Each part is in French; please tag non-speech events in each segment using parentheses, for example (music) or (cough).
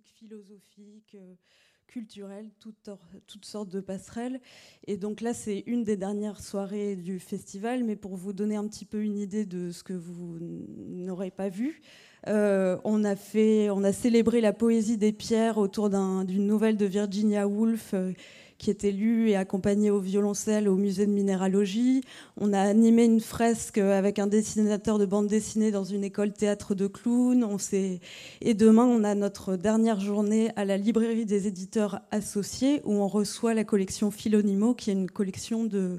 artistiques, philosophiques, culturelles, toutes, toutes, sortes de passerelles. Et donc là, c'est une des dernières soirées du festival, mais pour vous donner un petit peu une idée de ce que vous n'aurez pas vu, euh, on, a fait, on a célébré la poésie des pierres autour d'une nouvelle de Virginia Woolf. Euh, qui était lue et accompagnée au violoncelle au musée de minéralogie. On a animé une fresque avec un dessinateur de bande dessinée dans une école théâtre de clowns. On et demain, on a notre dernière journée à la librairie des éditeurs associés où on reçoit la collection Philonimo, qui est une collection de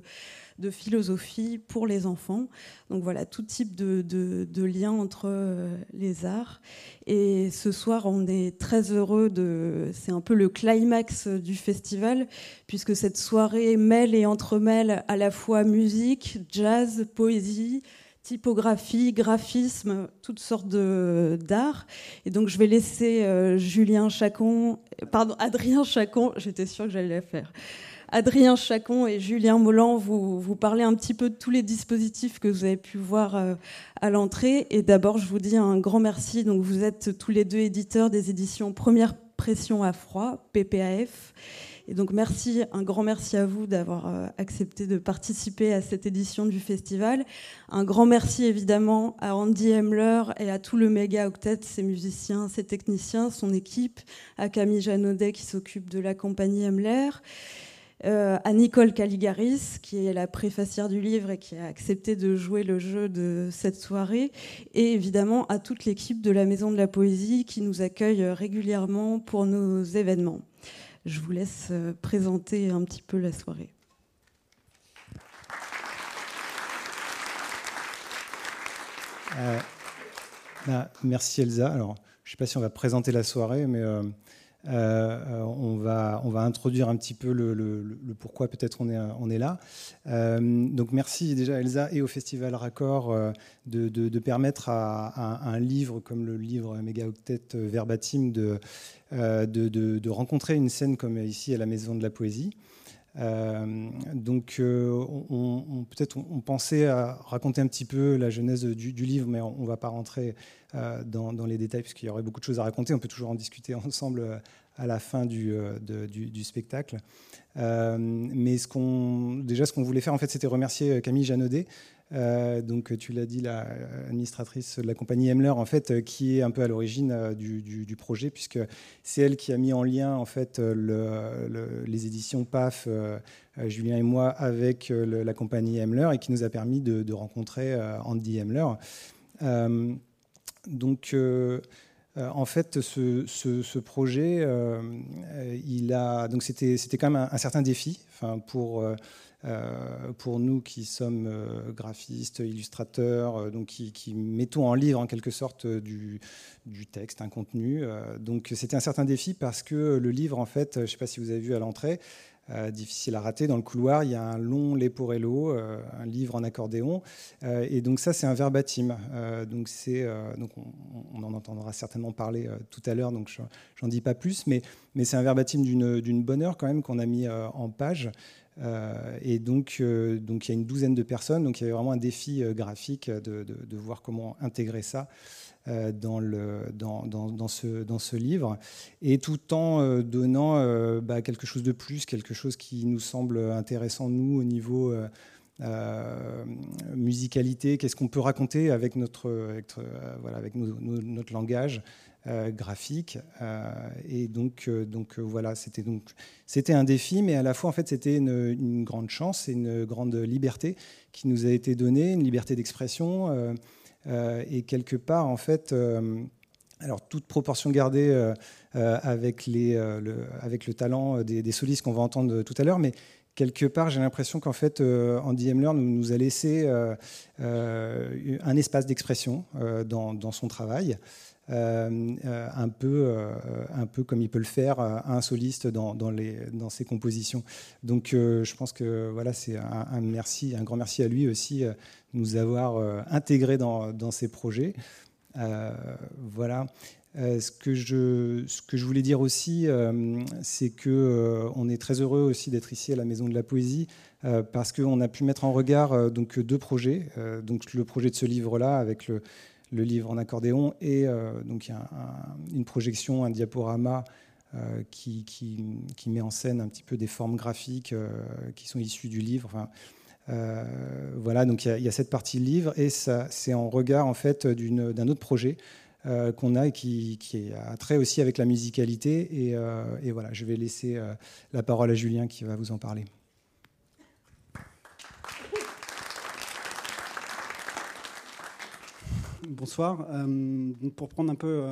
de philosophie pour les enfants. Donc voilà, tout type de, de, lien entre euh, les arts. Et ce soir, on est très heureux de. C'est un peu le climax du festival, puisque cette soirée mêle et entremêle à la fois musique, jazz, poésie typographie, graphisme, toutes sortes d'art. Et donc je vais laisser euh, Julien Chacon, pardon, Adrien Chacon, j'étais sûre que j'allais la faire, Adrien Chacon et Julien Molland vous, vous parler un petit peu de tous les dispositifs que vous avez pu voir euh, à l'entrée. Et d'abord, je vous dis un grand merci. Donc, vous êtes tous les deux éditeurs des éditions Première Pression à froid, PPAF. Et donc, merci, un grand merci à vous d'avoir euh, accepté de participer à cette édition du festival. Un grand merci évidemment à Andy Hemler et à tout le méga octet, ses musiciens, ses techniciens, son équipe, à Camille Janaudet qui s'occupe de la compagnie Hemler. Euh, à Nicole Caligaris, qui est la préfacière du livre et qui a accepté de jouer le jeu de cette soirée, et évidemment à toute l'équipe de la Maison de la Poésie qui nous accueille régulièrement pour nos événements. Je vous laisse euh, présenter un petit peu la soirée. Euh, bah, merci Elsa. Alors, je ne sais pas si on va présenter la soirée, mais euh, on, va, on va introduire un petit peu le, pourquoi peut-être on est, on est là. Euh, donc merci déjà Elsa et au Festival Raccord euh, de, permettre à, un livre comme le livre Méga Octet Verbatim de, de, rencontrer une scène comme ici à la Maison de la Poésie. Donc, on, peut-être on, pensait à raconter un petit peu la genèse du, livre, mais on ne va pas rentrer dans, les détails puisqu'il y aurait beaucoup de choses à raconter. On peut toujours en discuter (laughs) ensemble à la fin du, spectacle. mais déjà, ce qu'on voulait faire, en fait, c'était remercier Camille Janaudet, euh, donc tu l'as dit, l'administratrice de la compagnie Emler, en fait, qui est un peu à l'origine du, projet, puisque c'est elle qui a mis en lien en fait le, les éditions PAF, Julien et moi, avec la compagnie Emler, et qui nous a permis de, rencontrer Andy Emler. donc en fait, ce, projet, il a donc c'était quand même un, certain défi, pour euh, pour nous qui sommes euh, graphistes, illustrateurs, euh, donc qui, mettons en livre en quelque sorte du, texte, un contenu. donc c'était un certain défi parce que le livre, en fait, je ne sais pas si vous avez vu à l'entrée, difficile à rater. Dans le couloir, il y a un long Leporello, un livre en accordéon. et donc ça, c'est un verbatim. donc c'est, donc on, en entendra certainement parler tout à l'heure, donc j'en dis pas plus. Mais, mais c'est un verbatim d'une bonne heure quand même qu'on a mis en page. Euh, et donc, euh, donc, il y a une douzaine de personnes. Donc, il y avait vraiment un défi euh, graphique de, de, voir comment intégrer ça dans, le, dans, dans, ce, dans ce livre, et tout en donnant bah, quelque chose de plus, quelque chose qui nous semble intéressant, nous, au niveau musicalité, qu'est-ce qu'on peut raconter avec notre, avec, voilà, avec notre langage, graphique. Euh, et donc, euh, donc voilà, c'était donc c'était un défi, mais à la fois en fait c'était une, grande chance et une grande liberté qui nous a été donnée, une liberté d'expression et quelque part en fait. alors, toute proportion gardée avec, les, le, avec le talent des, solistes qu'on va entendre tout à l'heure, mais quelque part, j'ai l'impression qu'en fait, Andy Hemler nous, a laissé un espace d'expression dans, son travail. Euh, euh, un, peu, euh, un peu comme il peut le faire un soliste dans, dans, les, dans ses compositions. Donc je pense que voilà, c'est un, merci, un grand merci à lui aussi de nous avoir intégrés dans, dans ses projets. voilà. ce, que je, ce que je voulais dire aussi, c'est que on est très heureux aussi d'être ici à la Maison de la Poésie parce qu'on a pu mettre en regard donc deux projets. donc le projet de ce livre-là avec le, le livre en accordéon et donc y a une projection, un diaporama qui, qui, met en scène un petit peu des formes graphiques qui sont issues du livre. Voilà, donc il y, a cette partie livre et c'est en regard en fait d'un autre projet euh, qu'on a et qui, a trait aussi avec la musicalité. Et, euh, voilà, je vais laisser euh, la parole à Julien qui va vous en parler. Bonsoir. pour prendre un peu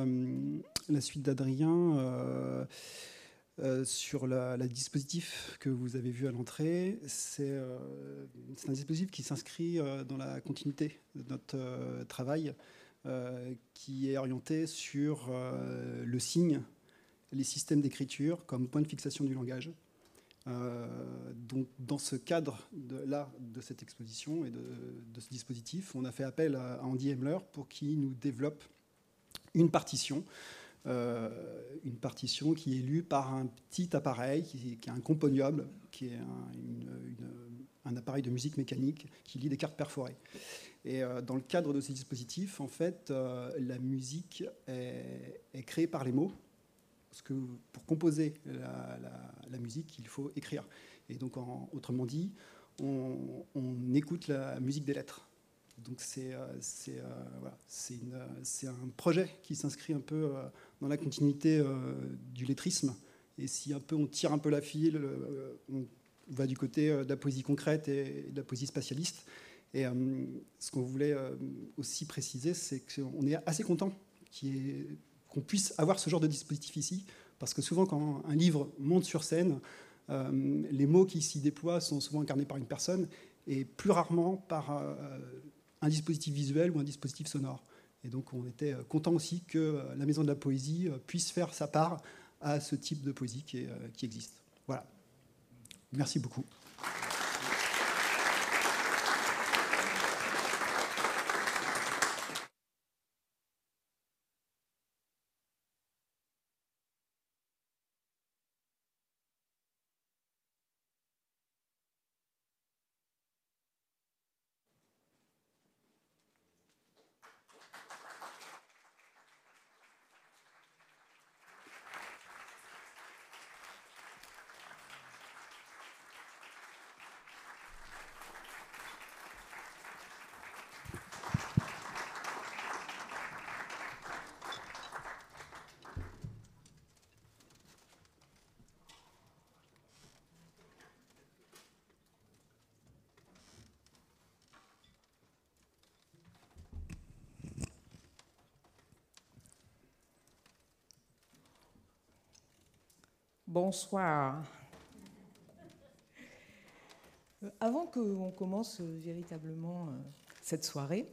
la suite d'Adrien, sur le dispositif que vous avez vu à l'entrée, c'est un dispositif qui s'inscrit dans la continuité de notre travail euh, qui est orienté sur euh, le signe, les systèmes d'écriture comme point de fixation du langage. Euh, donc, dans ce cadre de, là, de cette exposition et de, ce dispositif, on a fait appel à, Andy Emler pour qu'il nous développe une partition, une partition qui est lue par un petit appareil qui, est un componible, qui est un, appareil de musique mécanique qui lit des cartes perforées. Et euh, dans le cadre de ces dispositifs, en fait, euh, la musique est, créée par les mots. Parce que pour composer la, musique, il faut écrire. Et donc, autrement dit, on, écoute la musique des lettres. Donc c'est euh, voilà, un projet qui s'inscrit un peu dans la continuité du lettrisme. Et si un peu on tire un peu la file, on va du côté de la poésie concrète et de la poésie spatialiste. Et euh, ce qu'on voulait euh, aussi préciser, c'est qu'on est assez content qu'on puisse avoir ce genre de dispositif ici, parce que souvent quand un livre monte sur scène, euh, les mots qui s'y déploient sont souvent incarnés par une personne et plus rarement par un dispositif visuel ou un dispositif sonore. Et donc on était content aussi que la Maison de la Poésie puisse faire sa part à ce type de poésie qui existe. Voilà. Merci beaucoup. Bonsoir. Euh, avant qu'on commence euh, véritablement euh, cette soirée,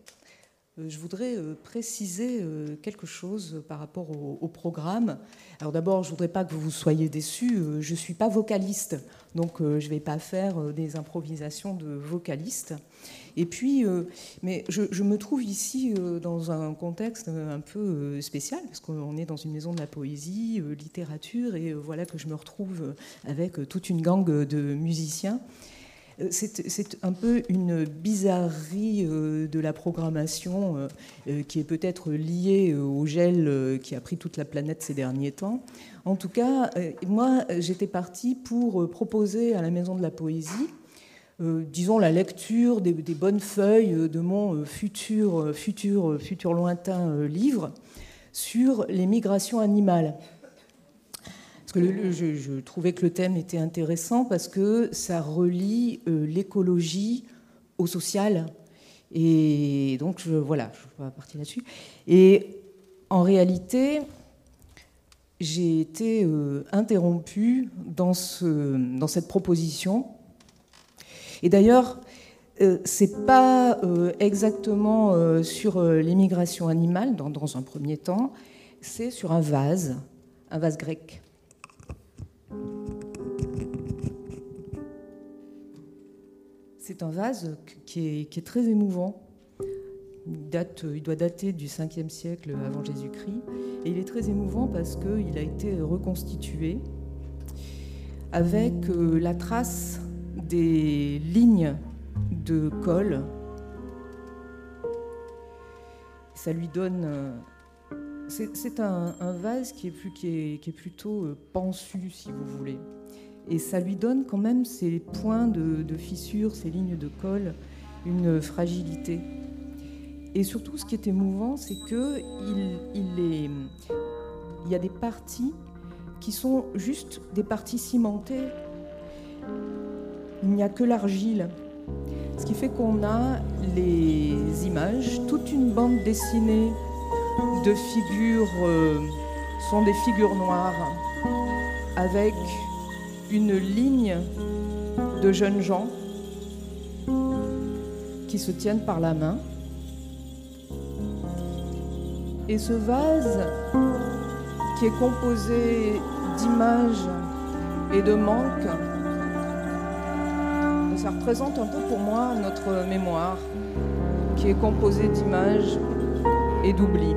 je voudrais préciser quelque chose par rapport au, programme. Alors d'abord, je ne voudrais pas que vous soyez déçus. Je ne suis pas vocaliste, donc je ne vais pas faire des improvisations de vocaliste. Et puis, euh, mais je, me trouve ici euh, dans un contexte un peu euh, spécial, parce qu'on est dans une maison de la poésie, littérature, et voilà que je me retrouve avec toute une gang de musiciens. C'est un peu une bizarrerie de la programmation qui est peut-être liée au gel qui a pris toute la planète ces derniers temps. En tout cas, moi, j'étais partie pour proposer à la Maison de la Poésie euh, disons, la lecture des, bonnes feuilles de mon euh, futur, euh, futur, futur lointain livre sur les migrations animales. Parce que je, trouvais que le thème était intéressant parce que ça relie l'écologie au social. Et donc, je, voilà, je vais partir là-dessus. Et en réalité, j'ai été interrompue dans, ce, dans cette proposition et d'ailleurs, euh, c'est pas euh, exactement euh, sur l'immigration animale dans, un premier temps, c'est sur un vase, un vase grec. C'est un vase qui est, qui est, très émouvant. Il, date, il doit dater du 5e siècle avant Jésus-Christ. Et il est très émouvant parce qu'il a été reconstitué avec la trace des lignes de colle. ça lui donne. Euh, c'est un, vase qui est, plutôt euh, pensu, si vous voulez. Et ça lui donne quand même ces points de, fissure, ces lignes de colle, une fragilité. Et surtout, ce qui est émouvant, c'est que il, il y a des parties qui sont juste des parties cimentées. Il n'y a que l'argile. Ce qui fait qu'on a les images, toute une bande dessinée de figures, euh, sont des figures noires, avec une ligne de jeunes gens qui se tiennent par la main. Et ce vase, qui est composé d'images et de manques, ça représente un peu pour moi notre mémoire, qui est composée d'images et d'oubli.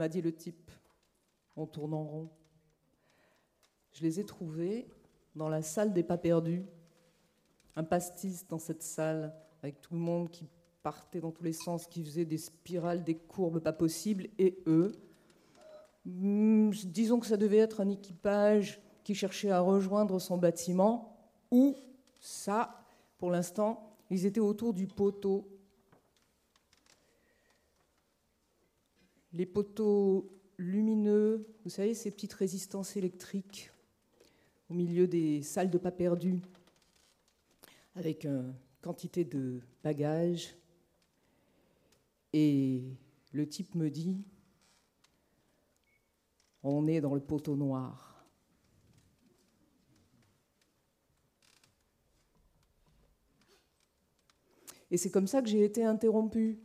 M'a dit le type en tournant rond. Je les ai trouvés dans la salle des pas perdus, un pastis dans cette salle, avec tout le monde qui partait dans tous les sens, qui faisait des spirales, des courbes pas possibles, et eux, hmm, disons que ça devait être un équipage qui cherchait à rejoindre son bâtiment, ou ça, pour l'instant, ils étaient autour du poteau les poteaux lumineux, vous savez, ces petites résistances électriques au milieu des salles de pas perdues, avec une quantité de bagages. Et le type me dit, on est dans le poteau noir. Et c'est comme ça que j'ai été interrompue.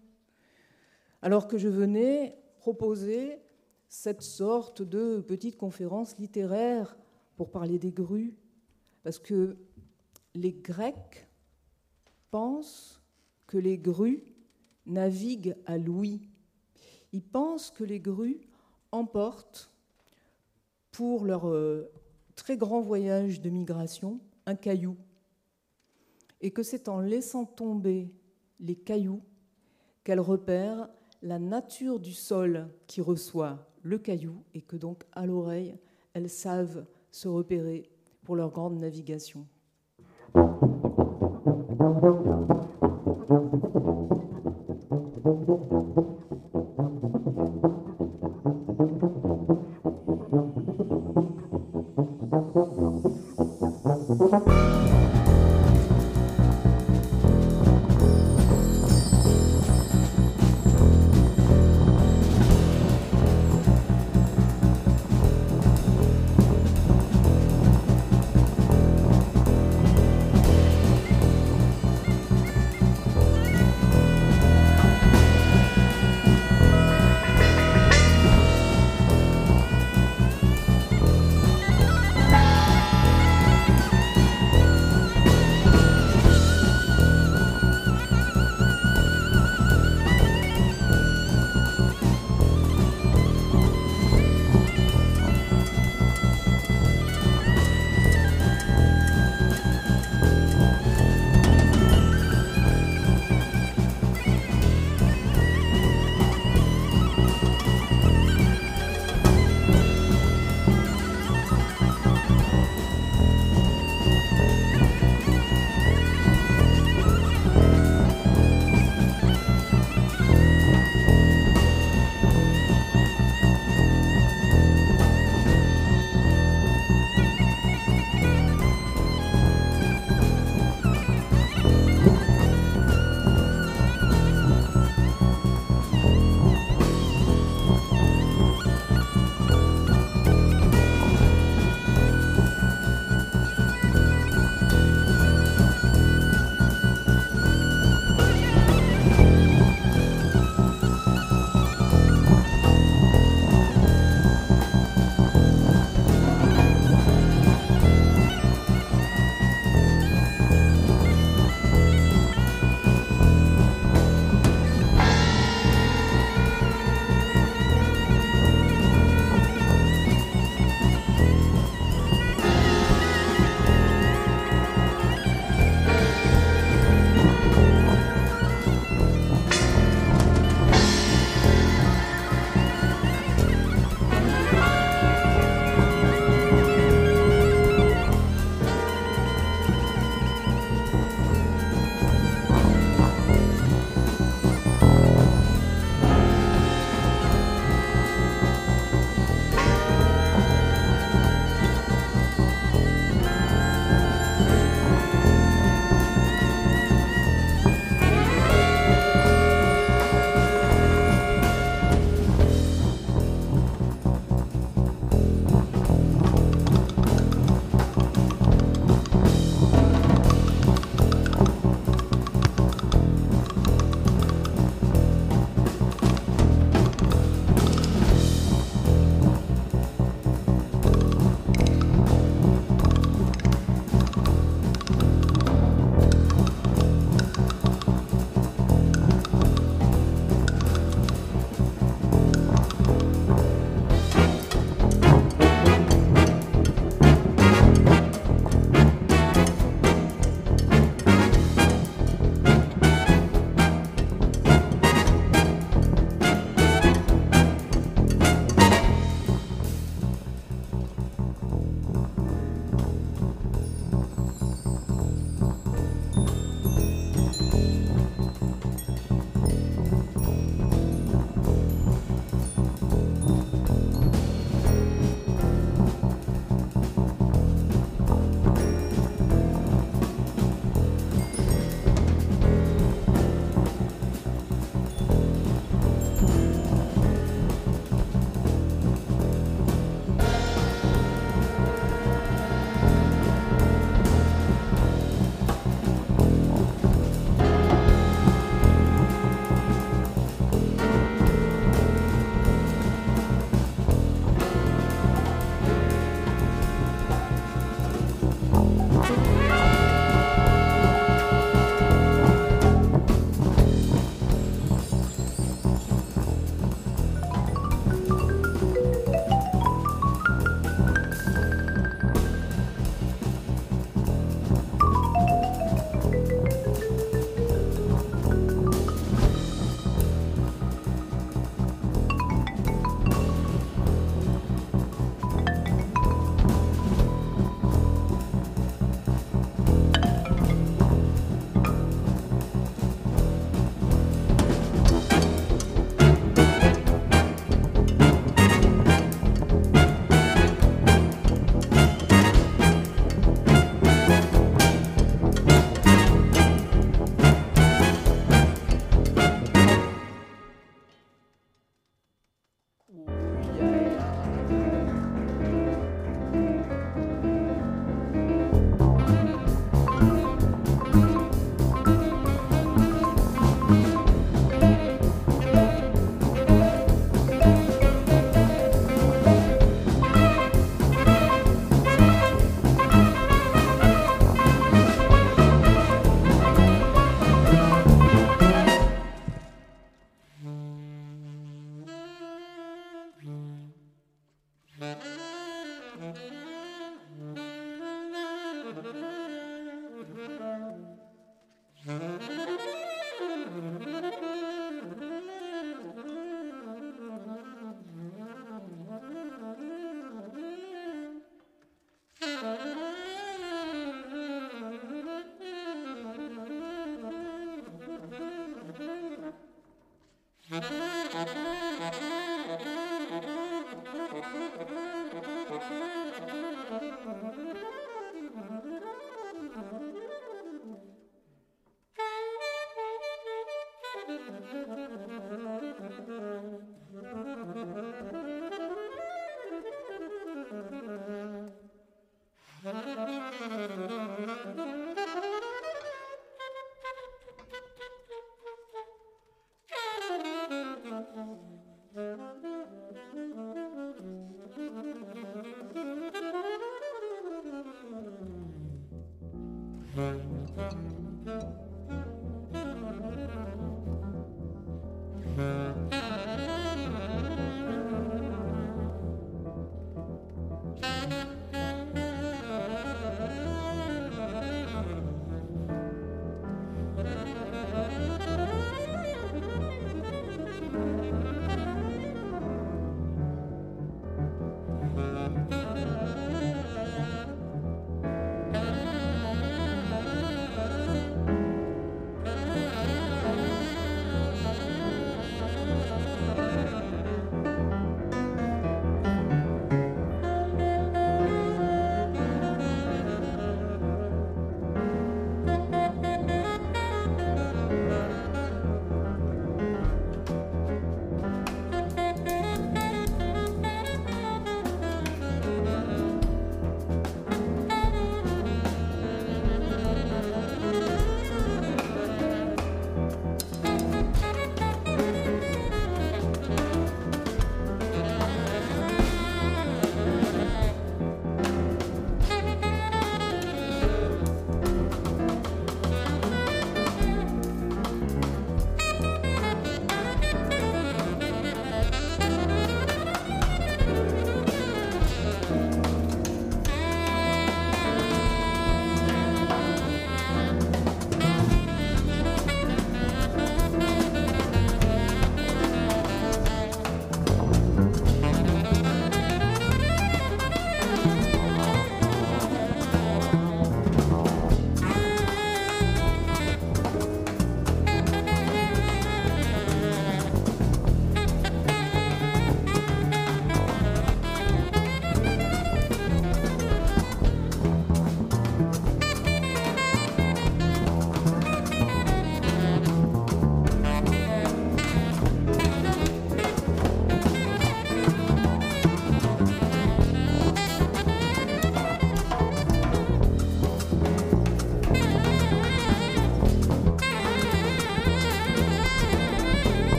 Alors que je venais proposer cette sorte de petite conférence littéraire pour parler des grues, parce que les Grecs pensent que les grues naviguent à Louis. Ils pensent que les grues emportent pour leur euh, très grand voyage de migration un caillou, et que c'est en laissant tomber les cailloux qu'elles repèrent la nature du sol qui reçoit le caillou et que donc à l'oreille, elles savent se repérer pour leur grande navigation.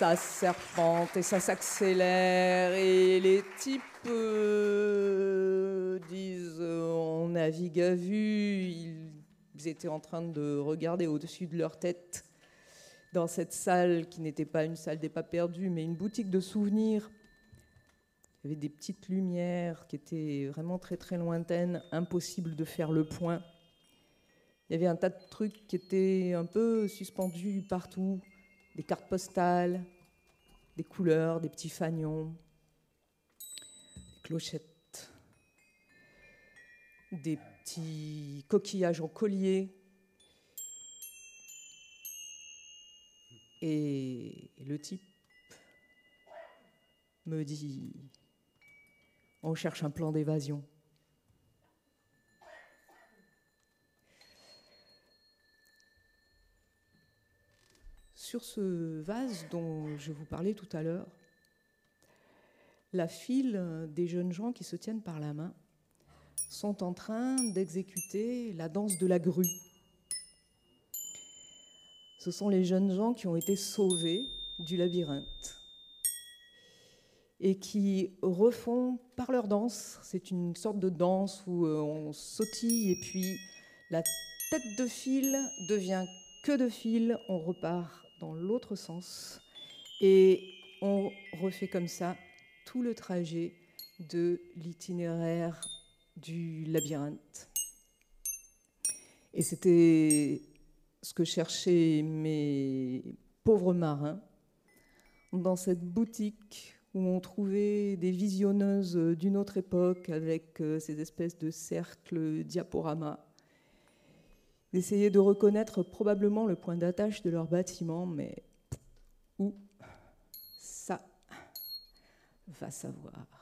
Ça serpente et ça s'accélère et les types euh, disent on navigue à vue. Ils étaient en train de regarder au-dessus de leur tête dans cette salle qui n'était pas une salle des pas perdus, mais une boutique de souvenirs. Il y avait des petites lumières qui étaient vraiment très très lointaines, impossible de faire le point. Il y avait un tas de trucs qui étaient un peu suspendus partout, des cartes postales, des couleurs, des petits fanions, des clochettes, des petits coquillages en collier. Et le type me dit, on cherche un plan d'évasion. Sur ce vase dont je vous parlais tout à l'heure, la file des jeunes gens qui se tiennent par la main sont en train d'exécuter la danse de la grue. Ce sont les jeunes gens qui ont été sauvés du labyrinthe et qui refont par leur danse, c'est une sorte de danse où euh, on sautille et puis la tête de fil devient que de fil, on repart dans l'autre sens. Et on refait comme ça tout le trajet de l'itinéraire du labyrinthe. Et c'était ce que cherchaient mes pauvres marins dans cette boutique où on trouvait des visionneuses d'une autre époque avec euh, ces espèces de cercles diaporamas d'essayer de reconnaître probablement le point d'attache de leur bâtiment, mais où ça va savoir.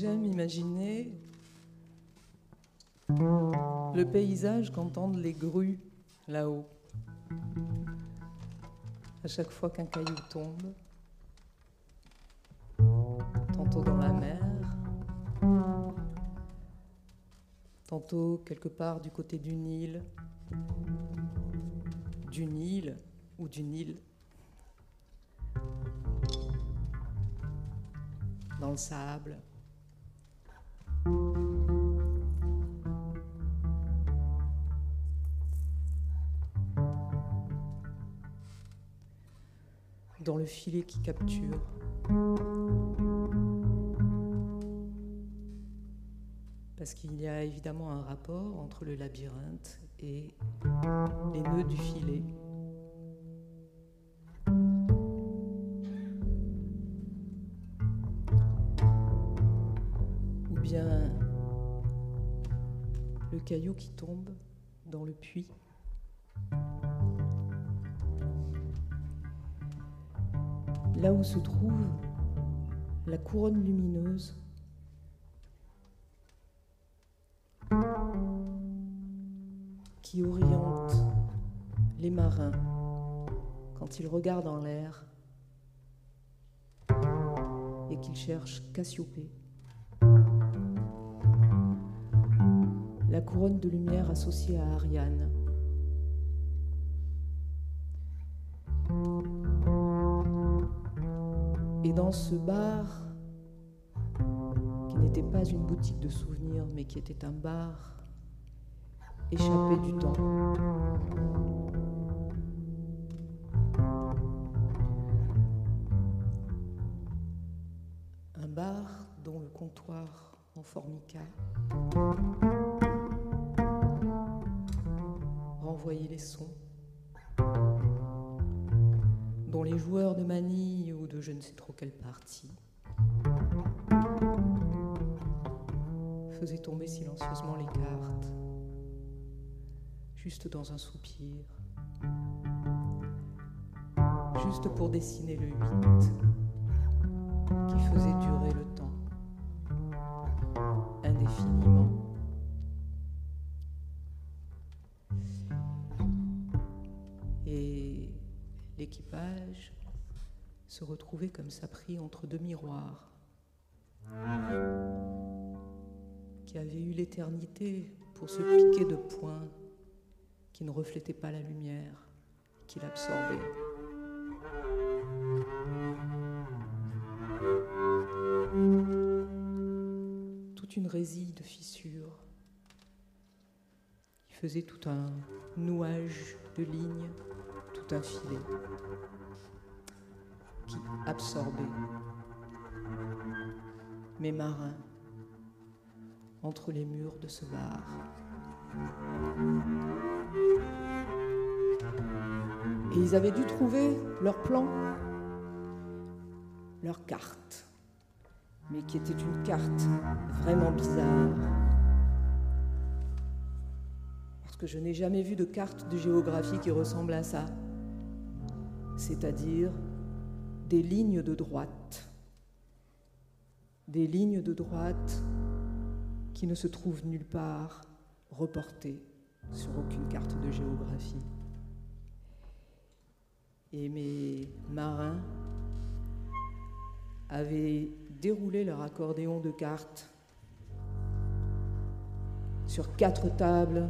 J'aime imaginer le paysage qu'entendent les grues là-haut. À chaque fois qu'un caillou tombe, tantôt dans la mer, tantôt quelque part du côté du Nil, du Nil ou du Nil, dans le sable. Dans le filet qui capture. Parce qu'il y a évidemment un rapport entre le labyrinthe et les nœuds du filet. Ou bien le caillou qui tombe dans le puits. Là où se trouve la couronne lumineuse qui oriente les marins quand ils regardent en l'air et qu'ils cherchent Cassiopée. La couronne de lumière associée à Ariane. Dans ce bar, qui n'était pas une boutique de souvenirs, mais qui était un bar échappé du temps, un bar dont le comptoir en formica quelle partie faisaient tomber silencieusement les cartes, juste dans un soupir, juste pour dessiner le 8 qui faisait durer le temps indéfiniment. Se retrouvait comme ça pris entre deux miroirs. Qui avaient eu l'éternité pour se piquer de points qui ne reflétaient pas la lumière, qui l'absorbaient. Toute une résille de fissures. Qui faisait tout un nouage de lignes tout un filet qui absorbait mes marins entre les murs de ce bar. Et ils avaient dû trouver leur plan, leur carte, mais qui était une carte vraiment bizarre. Parce que je n'ai jamais vu de carte de géographie qui ressemble à ça c'est-à-dire des lignes de droite. Des lignes de droite qui ne se trouvent nulle part reportées sur aucune carte de géographie. Et mes marins avaient déroulé leur accordéon de cartes sur quatre tables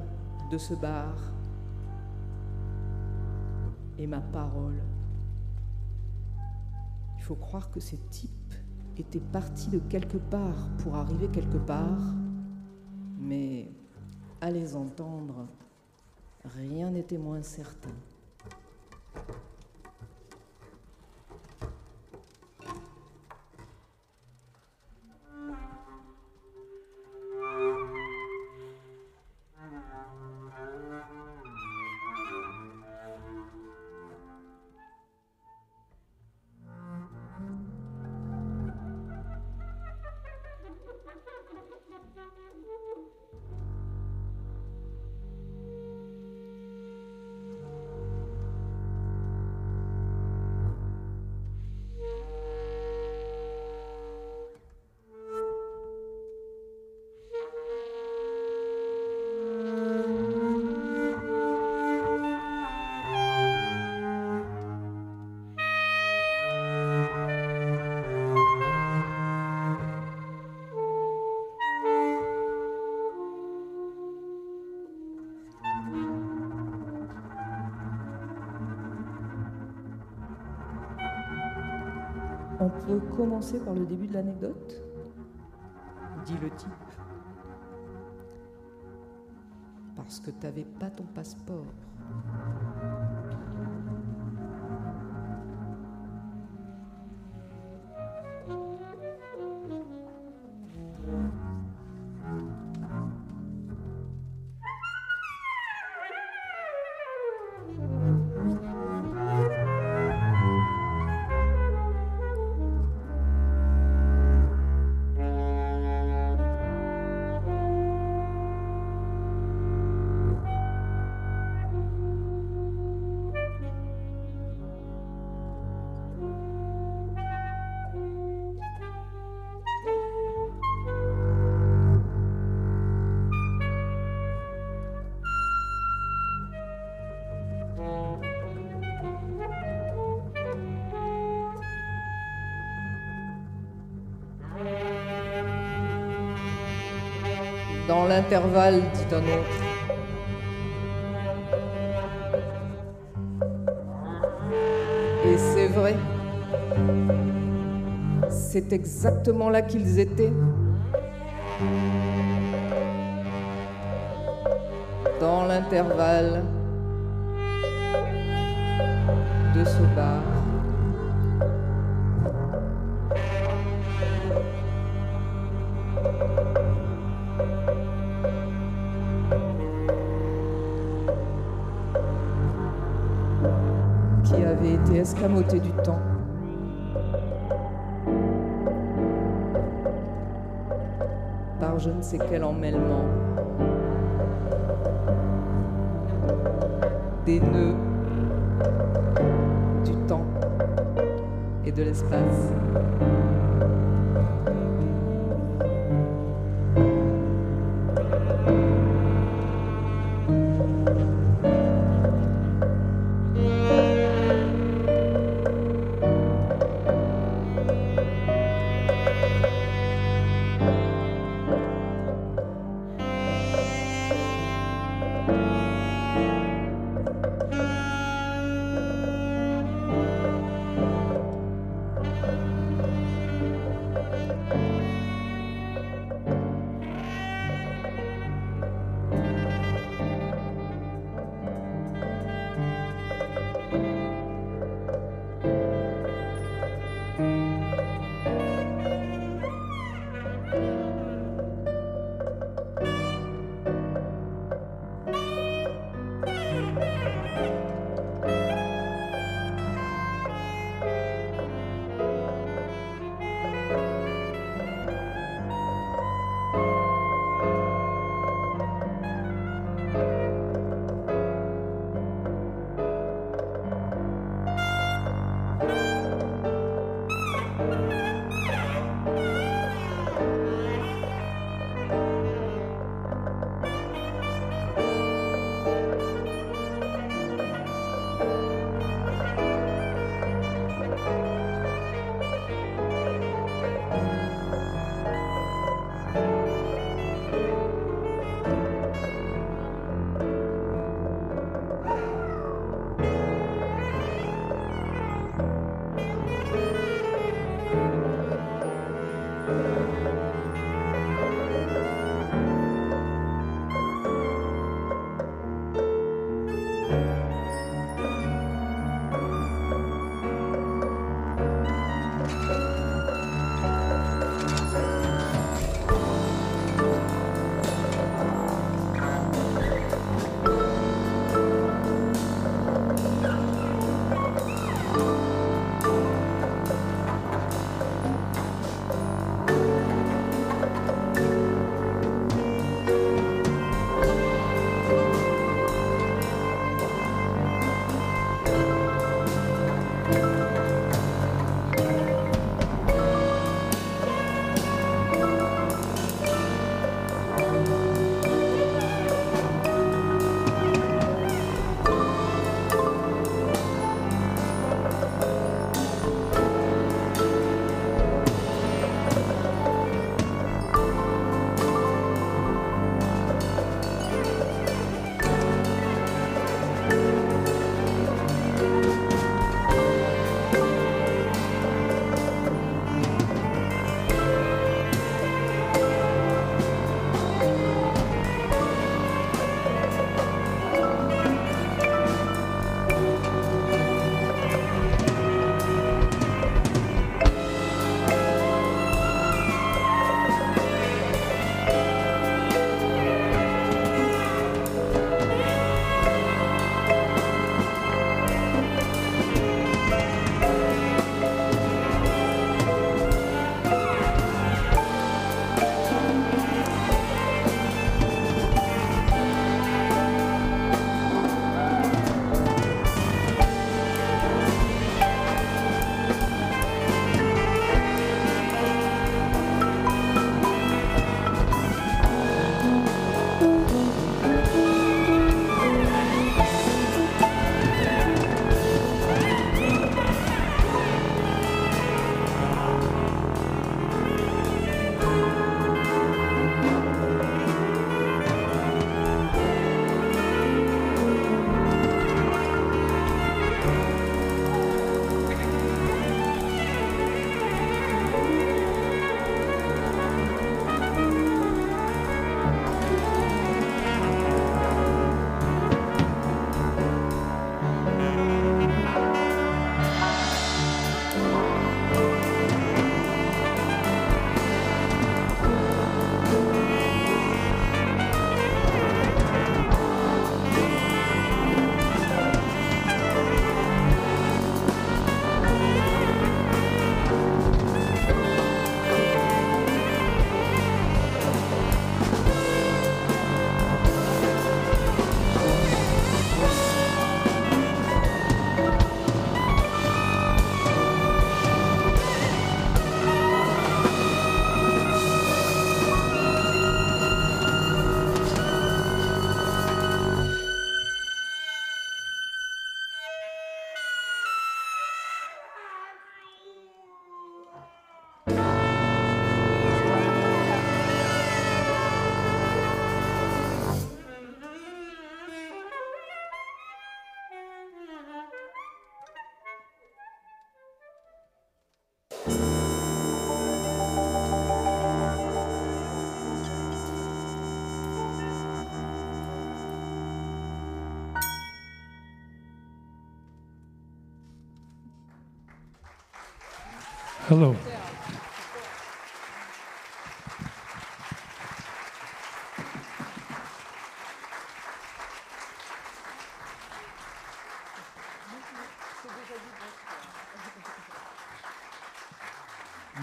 de ce bar et ma parole croire que ces types étaient partis de quelque part pour arriver quelque part, mais à les entendre, rien n'était moins certain. Commencer par le début de l'anecdote dit le type. Parce que t'avais pas ton passeport. Dans l'intervalle, dit un autre. Et c'est vrai. C'est exactement là qu'ils étaient. Dans l'intervalle de ce bar. Des nœuds du temps et de l'espace.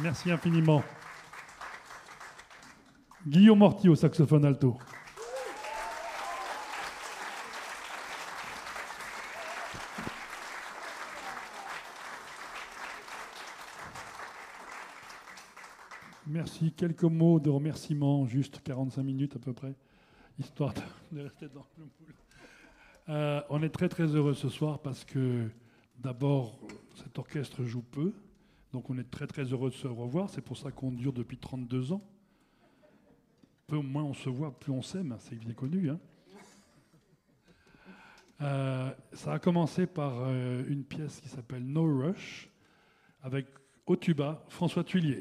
Merci infiniment. Guillaume Morty au saxophone alto. Quelques mots de remerciement, juste 45 minutes à peu près, histoire de rester dans le moule. Euh, on est très très heureux ce soir parce que d'abord, cet orchestre joue peu, donc on est très très heureux de se revoir. C'est pour ça qu'on dure depuis 32 ans. Peu moins on se voit, plus on s'aime, c'est bien connu. Hein. Euh, ça a commencé par euh, une pièce qui s'appelle No Rush, avec au tuba François Tuillier.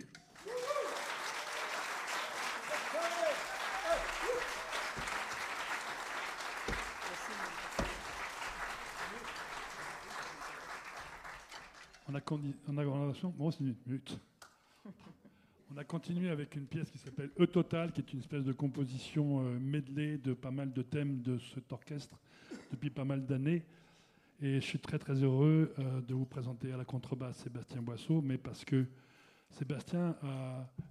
Bon, une minute. On a continué avec une pièce qui s'appelle E Total, qui est une espèce de composition euh, medley de pas mal de thèmes de cet orchestre depuis pas mal d'années. Et je suis très très heureux euh, de vous présenter à la contrebasse Sébastien Boisseau, mais parce que Sébastien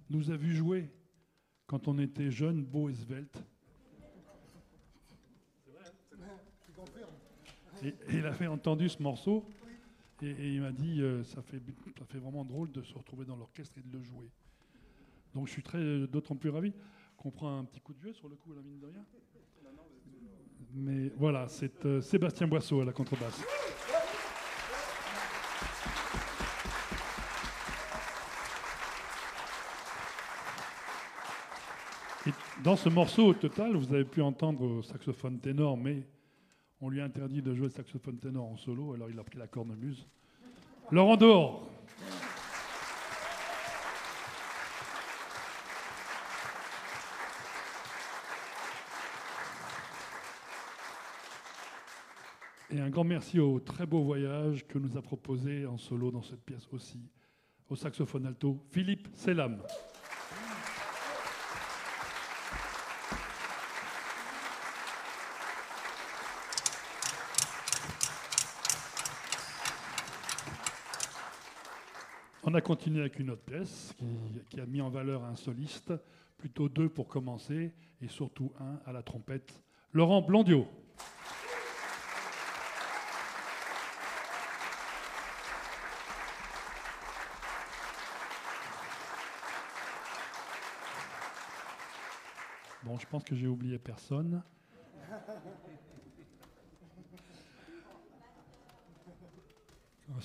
nous a vu jouer quand on était jeune, beau et svelte. Et, et il a fait entendu ce morceau. Et, il m'a dit, euh, ça, fait, vraiment drôle de se retrouver dans l'orchestre et de le jouer. Donc je suis très d'autant plus ravi qu'on prend un petit coup de vieux sur le coup à la mine de rien. Mais voilà, c'est euh, Sébastien Boisseau à la contrebasse. Et dans ce morceau, au total, vous avez pu entendre saxophone ténor, mais on lui interdit de jouer le saxophone ténor en solo, alors il a pris la cornemuse. Laurent Dehors. Et un grand merci au très beau voyage que nous a proposé en solo dans cette pièce aussi, au saxophone alto, Philippe Selam. A continué avec une autre pièce qui, a mis en valeur un soliste, plutôt deux pour commencer, et surtout un à la trompette, Laurent Blondiot. Bon, je pense que j'ai oublié personne.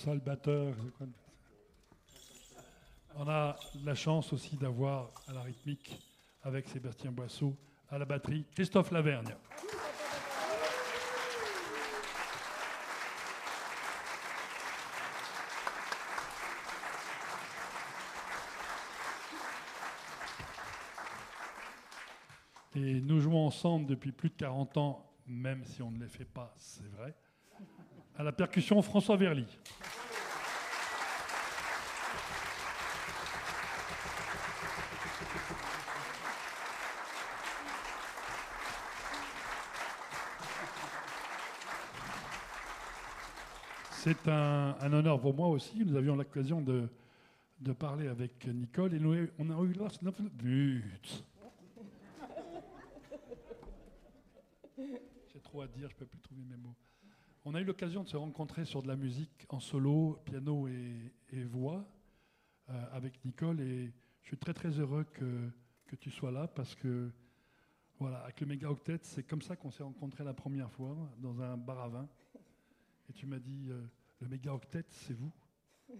Un le batteur. On a la chance aussi d'avoir à la rythmique avec Sébastien Boisseau, à la batterie, Christophe Lavergne. Et nous jouons ensemble depuis plus de 40 ans, même si on ne les fait pas, c'est vrai. À la percussion, François Verly. C'est un, honneur pour moi aussi. Nous avions l'occasion de, parler avec Nicole et nous, on a eu. But. J'ai trop à dire, je peux plus trouver mes mots. On a eu l'occasion de se rencontrer sur de la musique en solo, piano et, voix euh, avec Nicole et je suis très très heureux que, que tu sois là parce que voilà, avec le méga octet, c'est comme ça qu'on s'est rencontrés la première fois dans un bar à vin. Et tu m'as dit, euh, le méga octet, c'est vous (laughs) euh,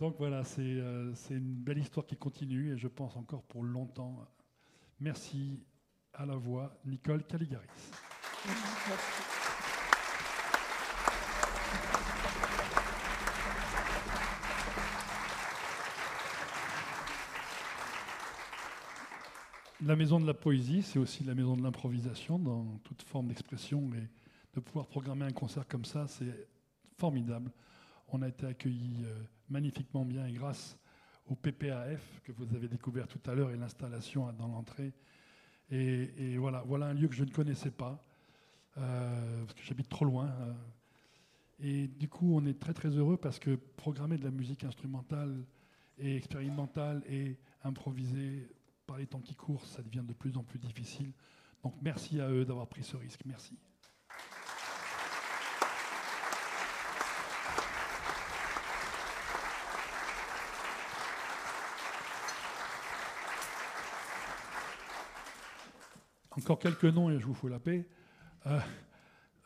donc voilà, euh, c'est une belle histoire qui continue et je pense encore pour longtemps. Merci à la voix, Nicole Caligaris. La maison de la poésie, c'est aussi la maison de l'improvisation dans toute forme d'expression et de pouvoir programmer un concert comme ça, c'est formidable. On a été accueillis euh, magnifiquement bien et grâce au PPAF que vous avez découvert tout à l'heure et l'installation dans l'entrée. Et, voilà, voilà un lieu que je ne connaissais pas, euh, parce que j'habite trop loin. Euh. et du coup, on est très très heureux parce que programmer de la musique instrumentale et expérimentale et improvisée par les temps qui courent, ça devient de plus en plus difficile. Donc merci à eux d'avoir pris ce risque. Merci. Encore quelques noms et je vous fous la paix. Euh,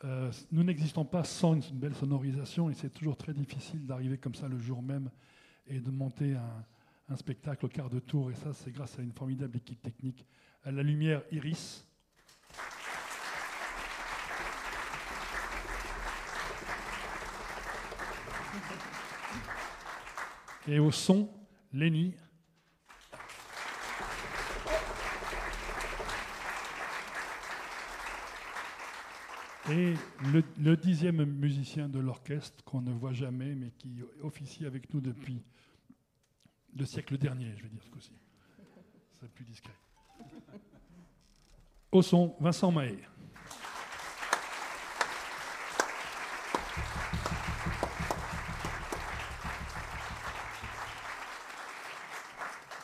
euh, nous n'existons pas sans une belle sonorisation et c'est toujours très difficile d'arriver comme ça le jour même et de monter un, un spectacle au quart de tour. Et ça, c'est grâce à une formidable équipe technique. À la lumière, Iris. Et au son, Lenny. Et le, le, dixième musicien de l'orchestre qu'on ne voit jamais, mais qui officie avec nous depuis le siècle dernier, je vais dire ce coup-ci. C'est plus discret. Au son, Vincent Mahé.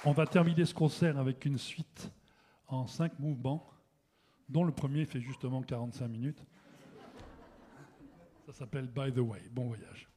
On va terminer ce concert avec une suite en cinq mouvements, dont le premier fait justement 45 minutes. Ça s'appelle By the Way. Bon voyage.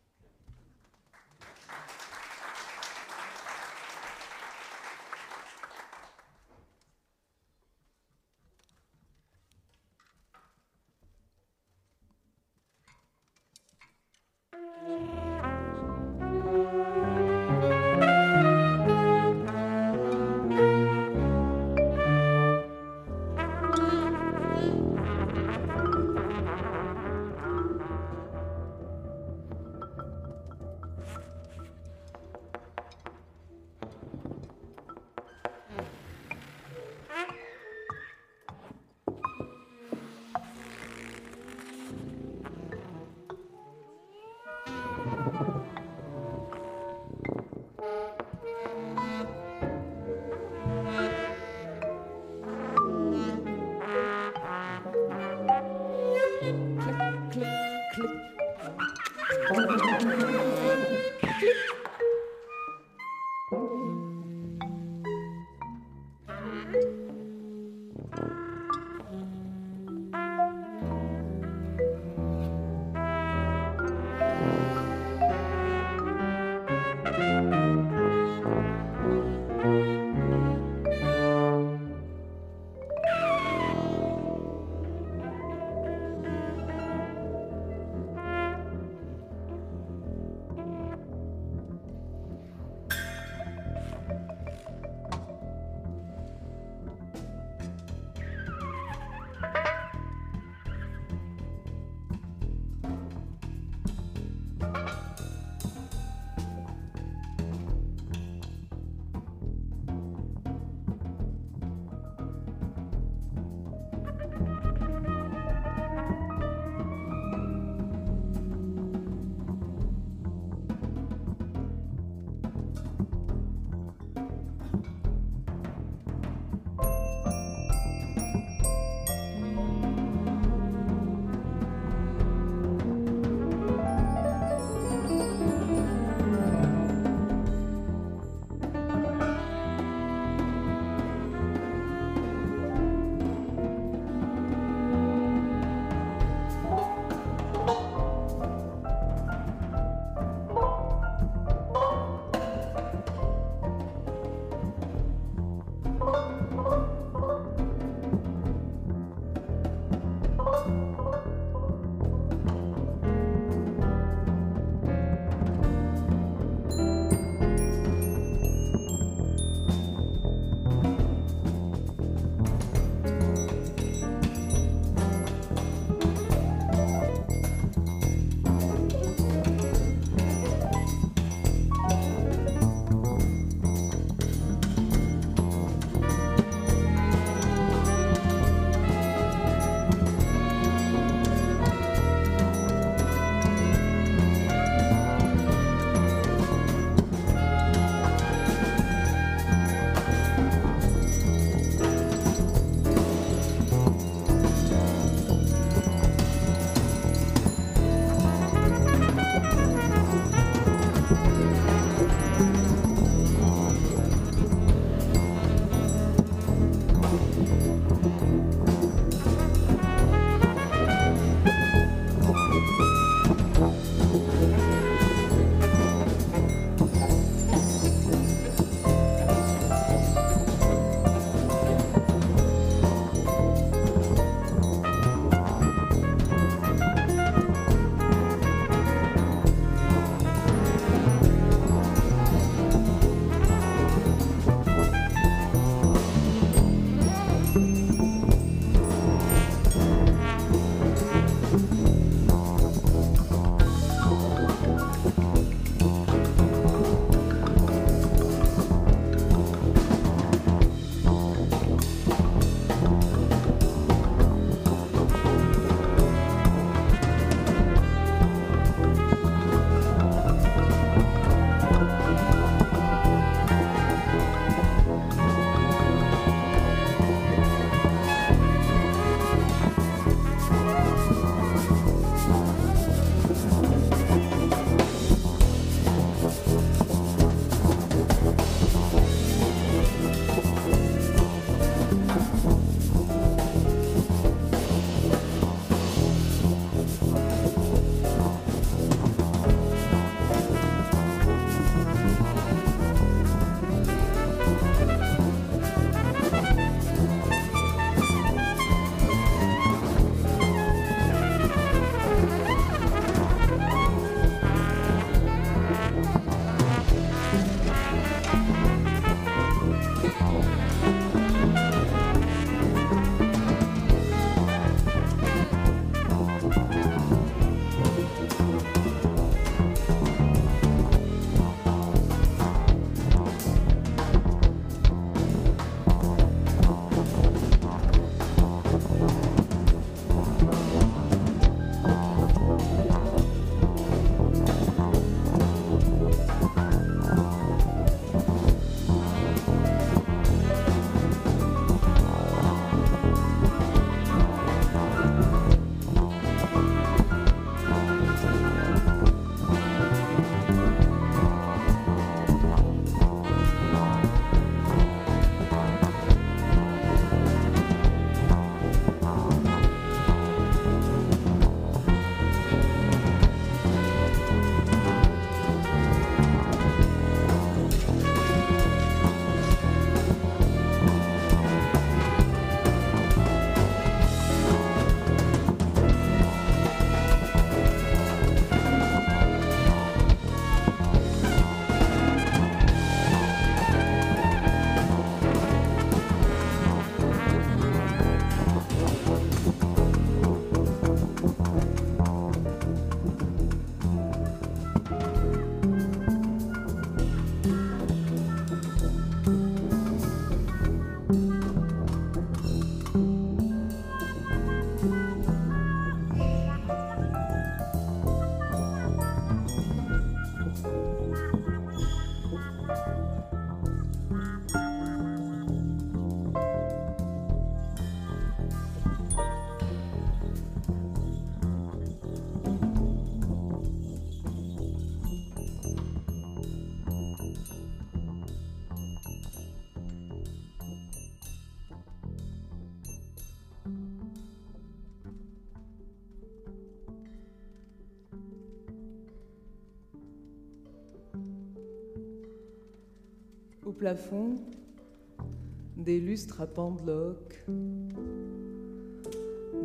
Des lustres à pendeloques,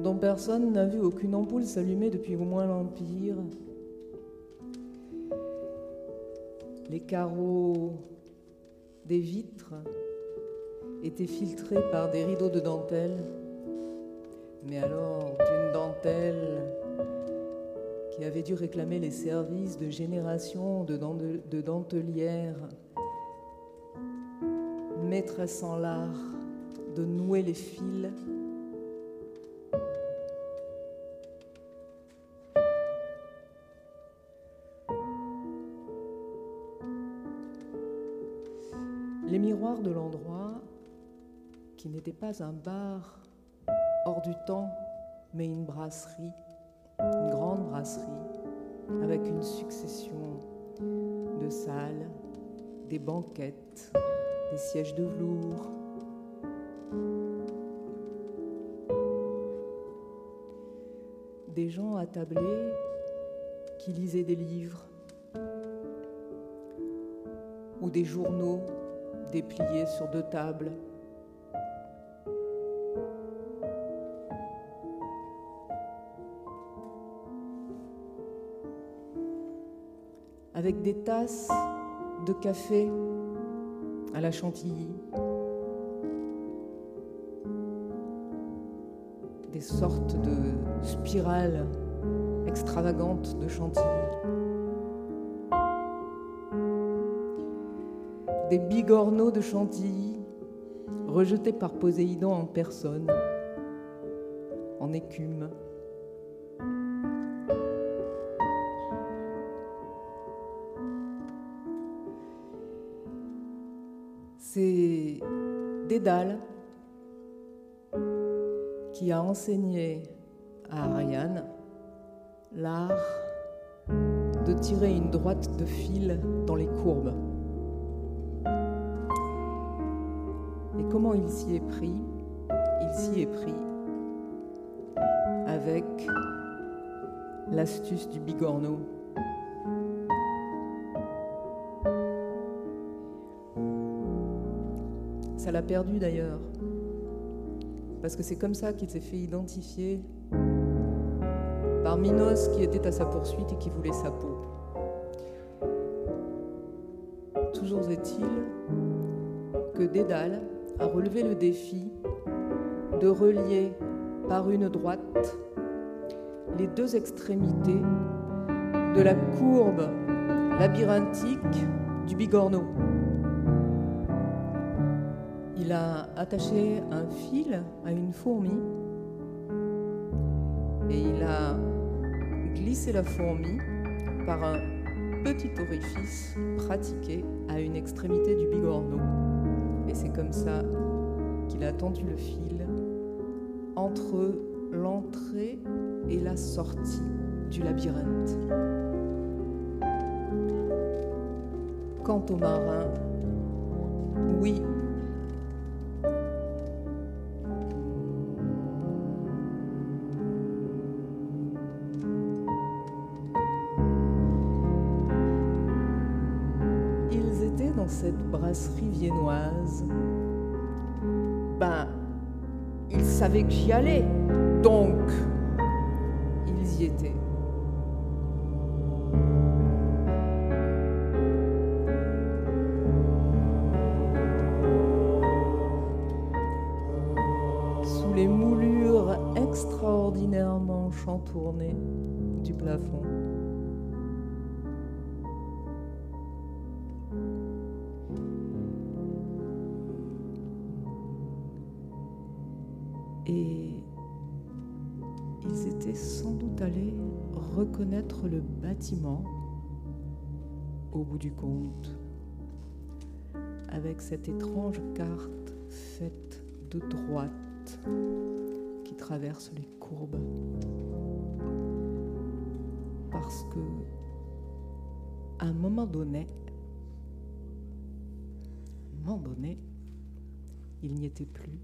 dont personne n'a vu aucune ampoule s'allumer depuis au moins l'Empire. Les carreaux des vitres étaient filtrés par des rideaux de dentelle, mais alors d'une dentelle qui avait dû réclamer les services de génération de, de dentelières, maîtresse en l'art de nouer les fils. Les miroirs de l'endroit, qui n'était pas un bar hors du temps, mais une brasserie, une grande brasserie, avec une succession de salles, des banquettes, des sièges de velours. Des gens attablés qui lisaient des livres ou des journaux dépliés sur deux tables. Avec des tasses de café à la chantilly, des sortes de spirales extravagantes de chantilly. des bigorneaux de Chantilly, rejetés par Poséidon en personne, en écume. Qui a enseigné à Ariane l'art de tirer une droite de fil dans les courbes. comment il s'y est pris? Il s'y est pris avec l'astuce du bigorneau. Ça l'a perdu d'ailleurs, parce que c'est comme ça qu'il s'est fait identifier par Minos qui était à sa poursuite et qui voulait sa peau. Toujours est-il que Dédale, a relevé le défi de relier par une droite les deux extrémités de la courbe labyrinthique du bigorneau. Il a attaché un fil à une fourmi et il a glissé la fourmi par un petit orifice pratiqué à une extrémité du bigorneau. Et c'est comme ça qu'il a tendu le fil entre l'entrée et la sortie du labyrinthe. Quant aux marins, oui, que j'y allais, du compte, avec cette étrange carte faite de droite qui traverse les courbes. Parce que, à un moment donné, un moment donné, il n'y était plus.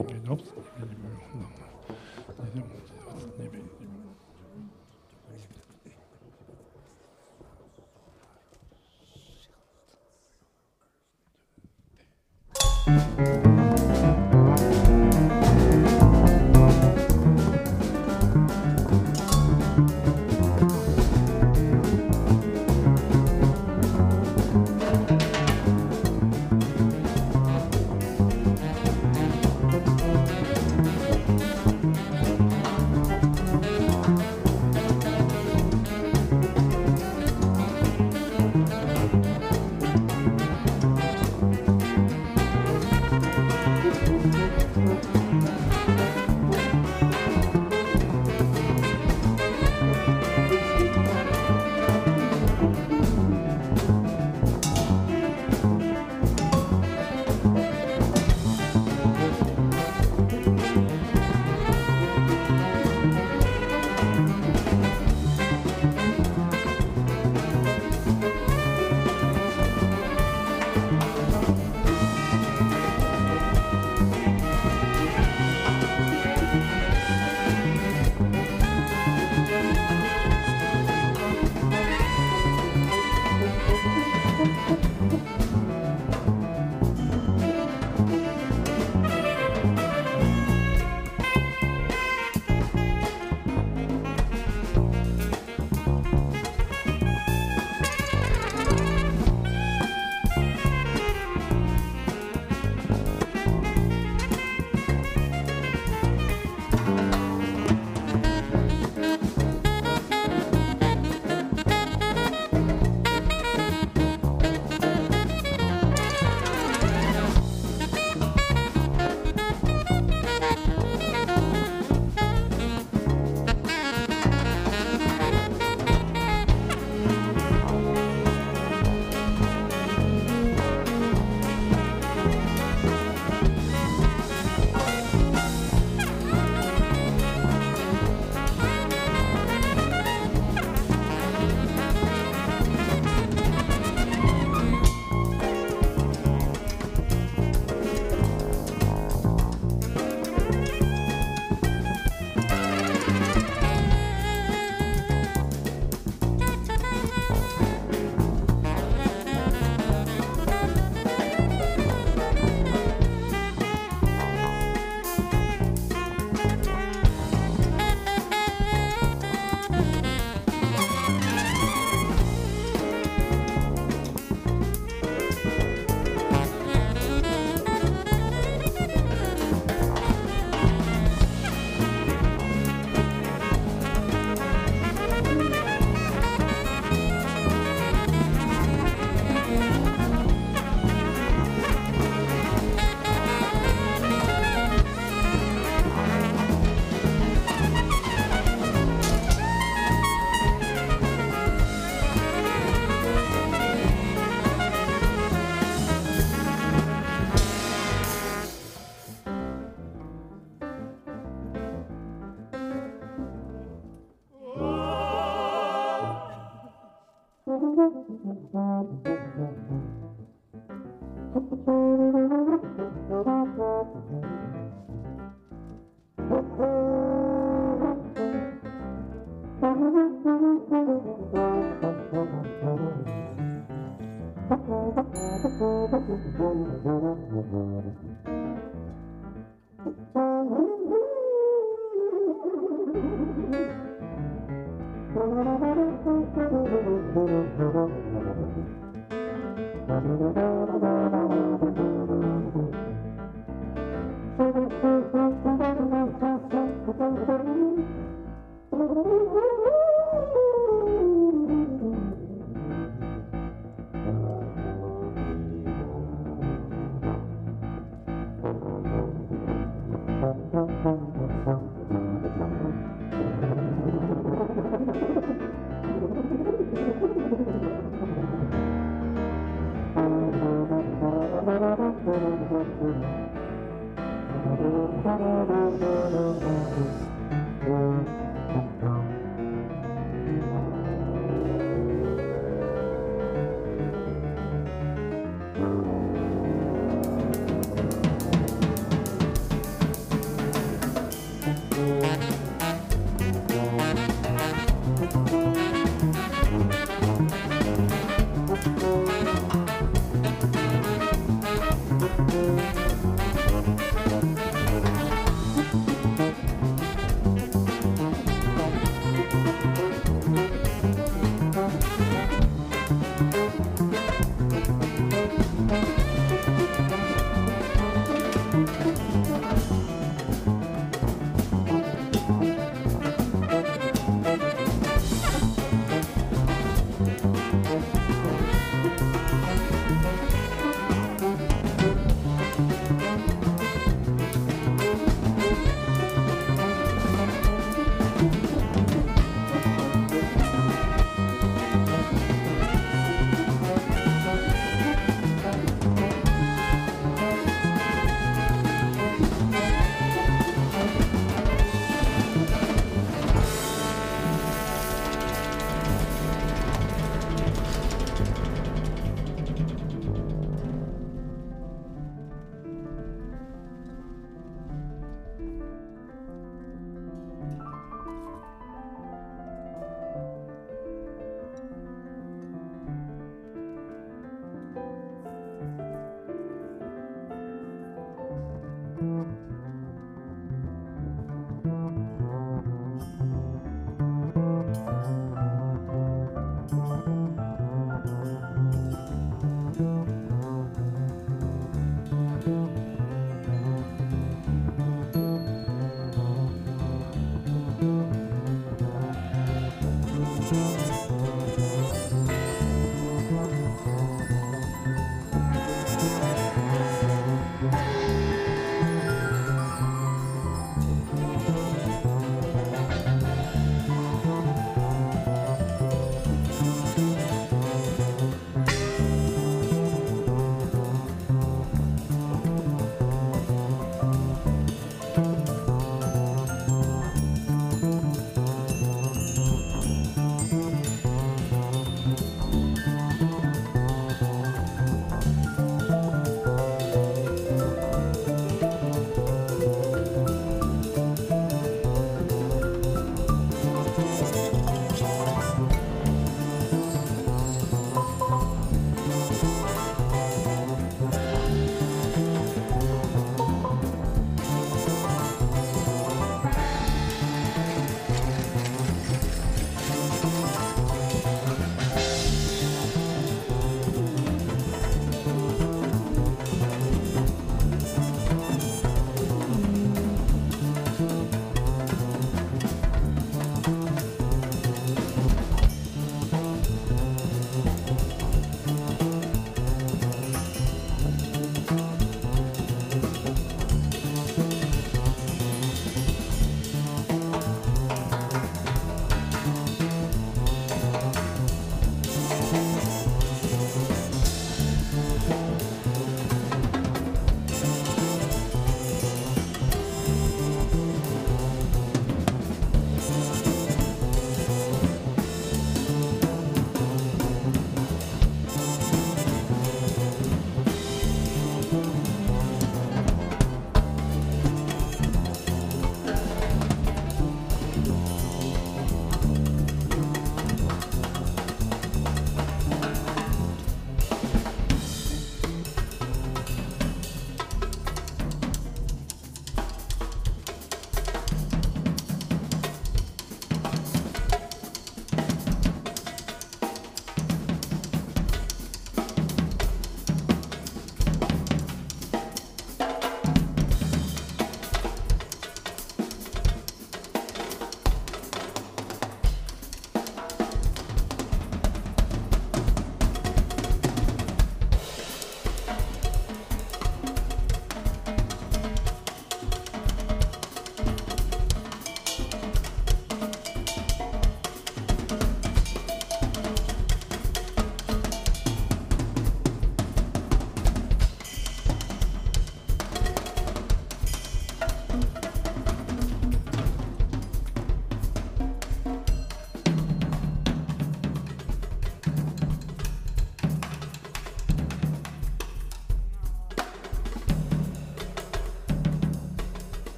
Bedroft dedim ne bileyim.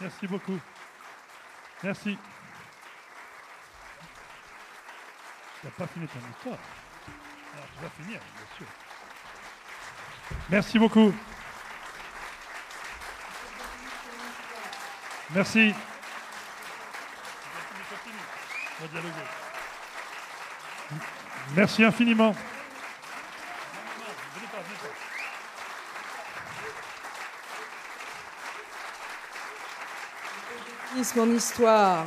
Merci beaucoup. Merci. Tu n'as pas fini ton histoire. Alors, tu vas finir, bien sûr. Merci beaucoup. Merci. Merci infiniment. Mon histoire.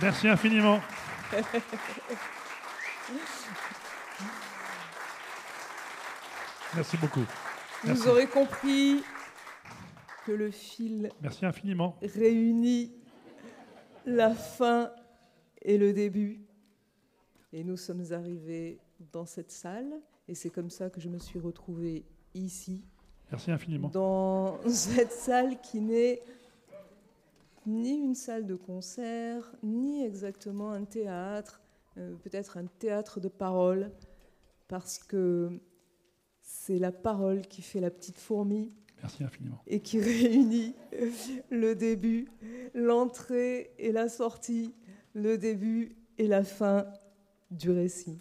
Merci infiniment. Merci beaucoup. Vous aurez compris que le fil Merci infiniment. réunit la fin et le début. Et nous sommes arrivés dans cette salle, et c'est comme ça que je me suis retrouvée ici. Merci infiniment. Dans cette salle qui n'est ni une salle de concert, ni exactement un théâtre, euh, peut-être un théâtre de parole, parce que c'est la parole qui fait la petite fourmi. Merci infiniment. Et qui (laughs) réunit le début, l'entrée et la sortie, le début et la fin du récit.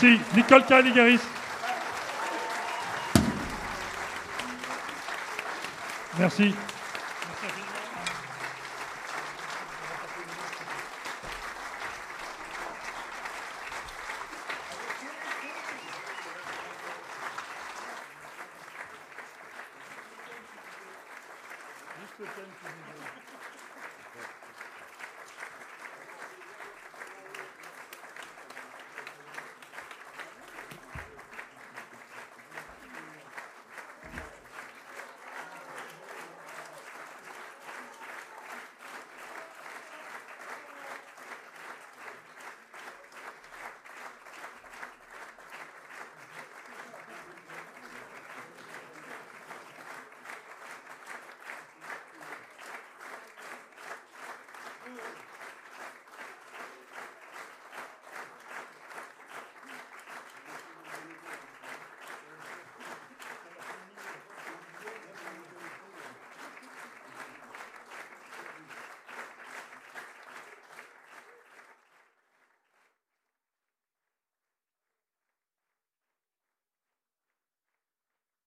Merci. Nicole Caligaris. Merci.